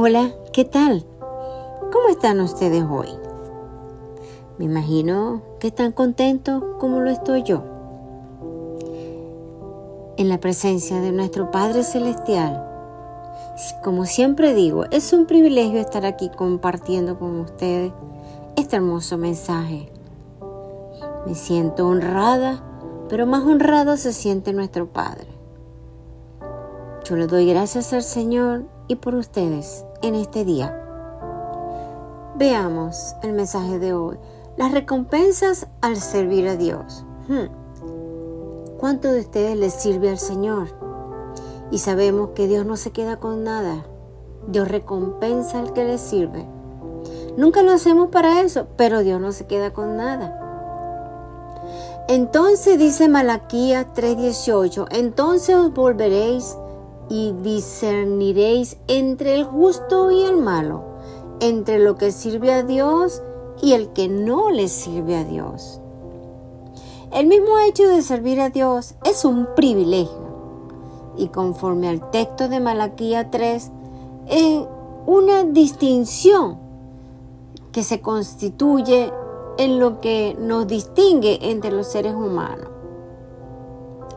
Hola, ¿qué tal? ¿Cómo están ustedes hoy? Me imagino que están contentos como lo estoy yo. En la presencia de nuestro Padre Celestial. Como siempre digo, es un privilegio estar aquí compartiendo con ustedes este hermoso mensaje. Me siento honrada, pero más honrado se siente nuestro Padre. Yo le doy gracias al Señor y por ustedes en este día. Veamos el mensaje de hoy. Las recompensas al servir a Dios. Hmm. ¿Cuánto de ustedes les sirve al Señor? Y sabemos que Dios no se queda con nada. Dios recompensa al que le sirve. Nunca lo hacemos para eso, pero Dios no se queda con nada. Entonces dice Malaquías 3:18, entonces os volveréis y discerniréis entre el justo y el malo, entre lo que sirve a Dios y el que no le sirve a Dios. El mismo hecho de servir a Dios es un privilegio y conforme al texto de Malaquía 3, es una distinción que se constituye en lo que nos distingue entre los seres humanos.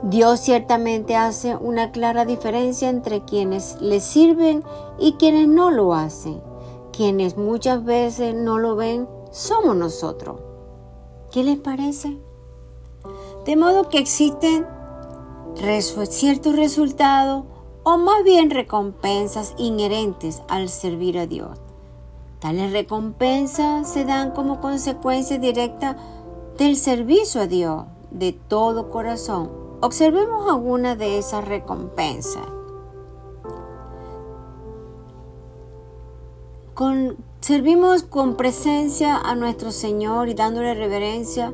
Dios ciertamente hace una clara diferencia entre quienes le sirven y quienes no lo hacen. Quienes muchas veces no lo ven somos nosotros. ¿Qué les parece? De modo que existen ciertos resultados o más bien recompensas inherentes al servir a Dios. Tales recompensas se dan como consecuencia directa del servicio a Dios de todo corazón Observemos alguna de esas recompensas. servimos con presencia a nuestro Señor y dándole reverencia.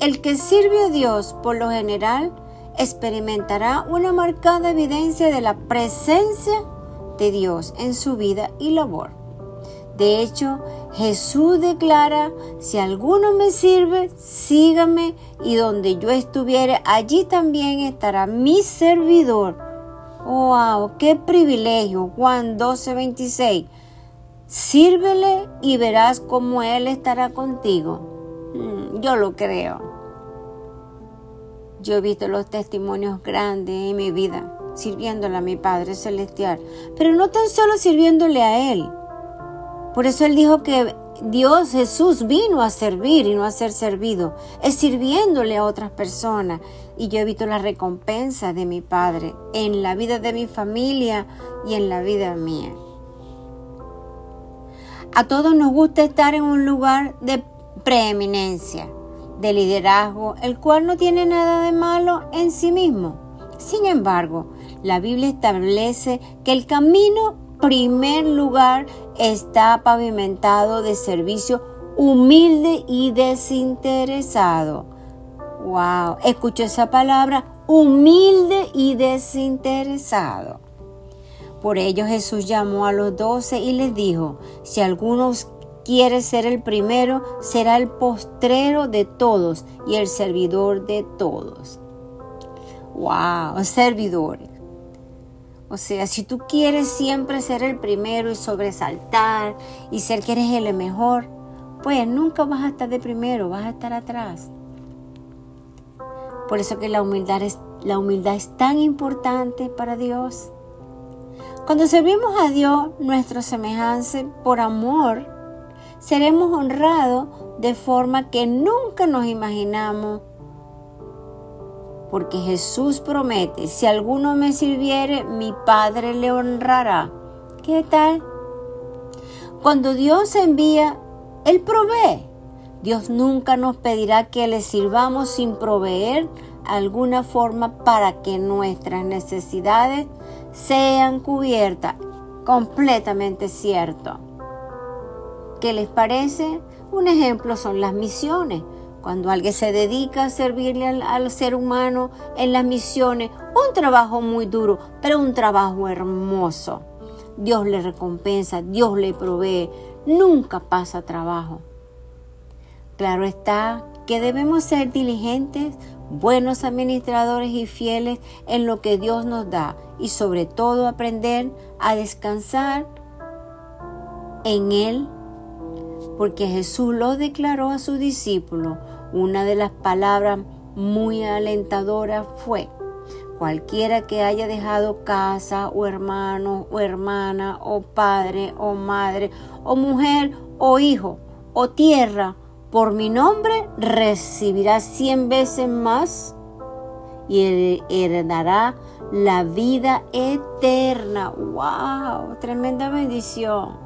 El que sirve a Dios por lo general experimentará una marcada evidencia de la presencia de Dios en su vida y labor. De hecho, Jesús declara, si alguno me sirve, sígame y donde yo estuviere, allí también estará mi servidor. ¡Wow! ¡Qué privilegio! Juan 12, 26. Sírvele y verás cómo Él estará contigo. Mm, yo lo creo. Yo he visto los testimonios grandes en mi vida, sirviéndole a mi Padre Celestial, pero no tan solo sirviéndole a Él, por eso Él dijo que Dios Jesús vino a servir y no a ser servido, es sirviéndole a otras personas. Y yo he visto la recompensa de mi Padre en la vida de mi familia y en la vida mía. A todos nos gusta estar en un lugar de preeminencia, de liderazgo, el cual no tiene nada de malo en sí mismo. Sin embargo, la Biblia establece que el camino primer lugar está pavimentado de servicio humilde y desinteresado. Wow, escucho esa palabra, humilde y desinteresado. Por ello Jesús llamó a los doce y les dijo, si alguno quiere ser el primero, será el postrero de todos y el servidor de todos. Wow, servidores. O sea, si tú quieres siempre ser el primero y sobresaltar y ser que eres el mejor, pues nunca vas a estar de primero, vas a estar atrás. Por eso que la humildad es, la humildad es tan importante para Dios. Cuando servimos a Dios, nuestro semejante, por amor, seremos honrados de forma que nunca nos imaginamos porque Jesús promete, si alguno me sirviere, mi Padre le honrará. ¿Qué tal? Cuando Dios envía, Él provee. Dios nunca nos pedirá que le sirvamos sin proveer alguna forma para que nuestras necesidades sean cubiertas. Completamente cierto. ¿Qué les parece? Un ejemplo son las misiones. Cuando alguien se dedica a servirle al, ser humano en las misiones, un trabajo muy duro, pero un trabajo hermoso. Dios le recompensa, Dios le provee, nunca pasa trabajo. Claro está que debemos ser diligentes, buenos administradores y fieles en lo que Dios nos da y sobre todo aprender a descansar en Él, porque Jesús lo declaró a sus discípulos. Una de las palabras muy alentadoras fue, cualquiera que haya dejado casa o hermano o hermana o padre o madre o mujer o hijo o tierra por mi nombre recibirá cien veces más y heredará la vida eterna. ¡Wow! Tremenda bendición.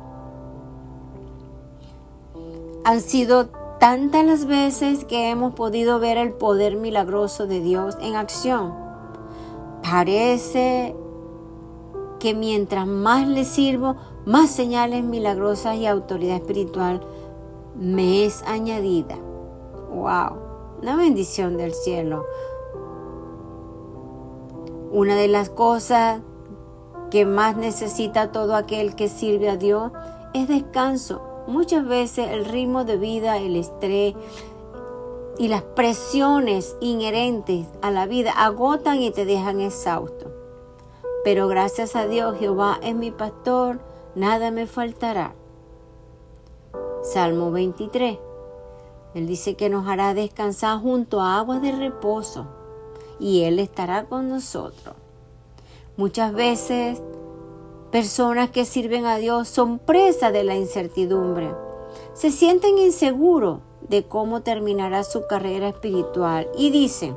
Han sido tantas las veces que hemos podido ver el poder milagroso de Dios en acción. Parece que mientras más le sirvo, más señales milagrosas y autoridad espiritual me es añadida. ¡Wow! Una bendición del cielo. Una de las cosas que más necesita todo aquel que sirve a Dios es descanso. Muchas veces el ritmo de vida, el estrés y las presiones inherentes a la vida agotan y te dejan exhausto. Pero gracias a Dios Jehová es mi pastor, nada me faltará. Salmo 23. Él dice que nos hará descansar junto a aguas de reposo y Él estará con nosotros. Muchas veces personas que sirven a Dios son presas de la incertidumbre. Se sienten inseguros de cómo terminará su carrera espiritual y dicen,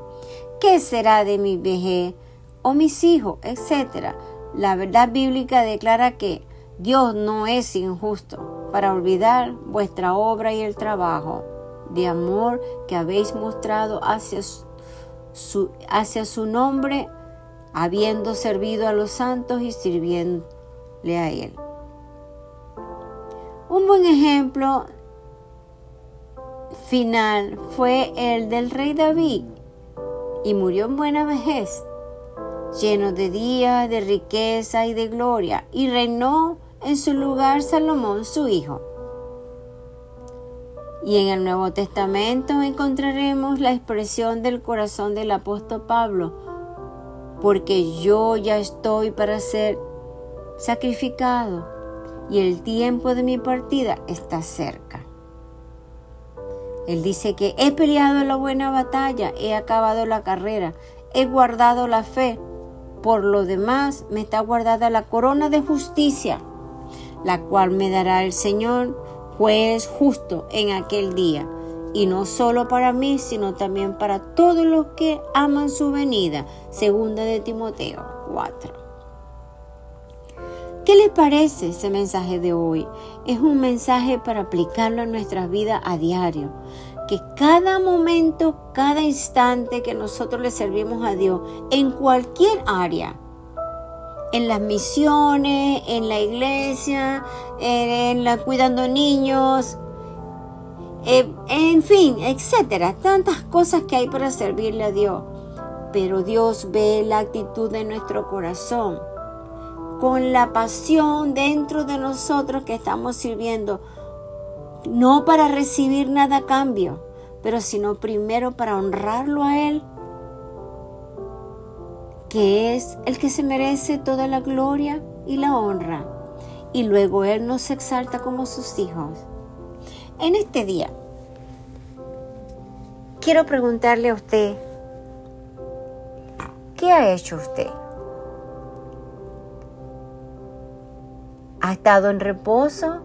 ¿qué será de mi vejez o mis hijos, etcétera? La verdad bíblica declara que Dios no es injusto para olvidar vuestra obra y el trabajo de amor que habéis mostrado hacia su, hacia su nombre, habiendo servido a los santos y sirviéndole a Él. Un buen ejemplo final fue el del rey David y murió en buena vejez, lleno de días, de riqueza y de gloria, y reinó en su lugar Salomón su hijo. Y en el Nuevo Testamento encontraremos la expresión del corazón del apóstol Pablo, porque yo ya estoy para ser sacrificado y el tiempo de mi partida está cerca. Él dice que he peleado la buena batalla, he acabado la carrera, he guardado la fe. Por lo demás me está guardada la corona de justicia, la cual me dará el Señor juez justo en aquel día, y no solo para mí, sino también para todos los que aman su venida. Segunda de Timoteo 4. ¿Qué les parece ese mensaje de hoy? Es un mensaje para aplicarlo en nuestras vidas a diario. Que cada momento, cada instante que nosotros le servimos a Dios, en cualquier área, en las misiones, en la iglesia, en la cuidando niños, eh, en fin, etcétera. Tantas cosas que hay para servirle a Dios. Pero Dios ve la actitud de nuestro corazón, con la pasión dentro de nosotros que estamos sirviendo, no para recibir nada a cambio, pero sino primero para honrarlo a Él que es el que se merece toda la gloria y la honra, y luego Él nos exalta como sus hijos. En este día, quiero preguntarle a usted, ¿qué ha hecho usted? ¿Ha estado en reposo?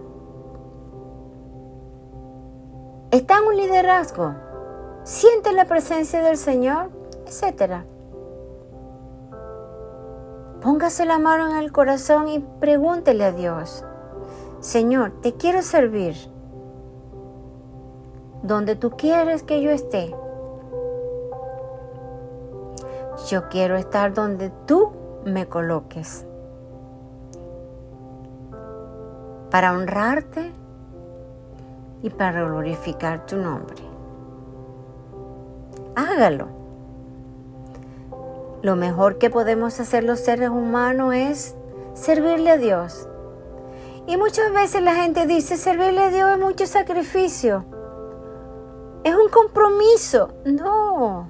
¿Está en un liderazgo? ¿Siente la presencia del Señor? Etcétera. Póngase la mano en el corazón y pregúntele a Dios, Señor, te quiero servir. Donde tú quieres que yo esté. Yo quiero estar donde tú me coloques. Para honrarte y para glorificar tu nombre. Hágalo. Lo mejor que podemos hacer los seres humanos es servirle a Dios. Y muchas veces la gente dice, servirle a Dios es mucho sacrificio. Es un compromiso. No.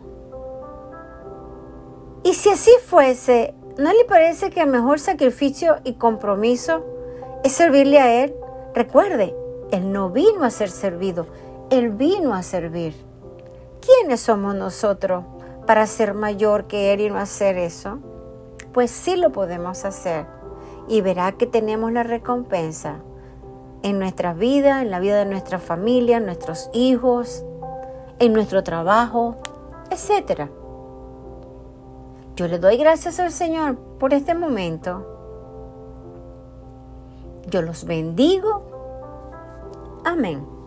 Y si así fuese, ¿no le parece que el mejor sacrificio y compromiso es servirle a Él? Recuerde, Él no vino a ser servido, Él vino a servir. ¿Quiénes somos nosotros para ser mayor que Él y no hacer eso? Pues sí lo podemos hacer y verá que tenemos la recompensa en nuestra vida, en la vida de nuestra familia, nuestros hijos, en nuestro trabajo, etc. Yo le doy gracias al Señor por este momento. Yo los bendigo. Amén.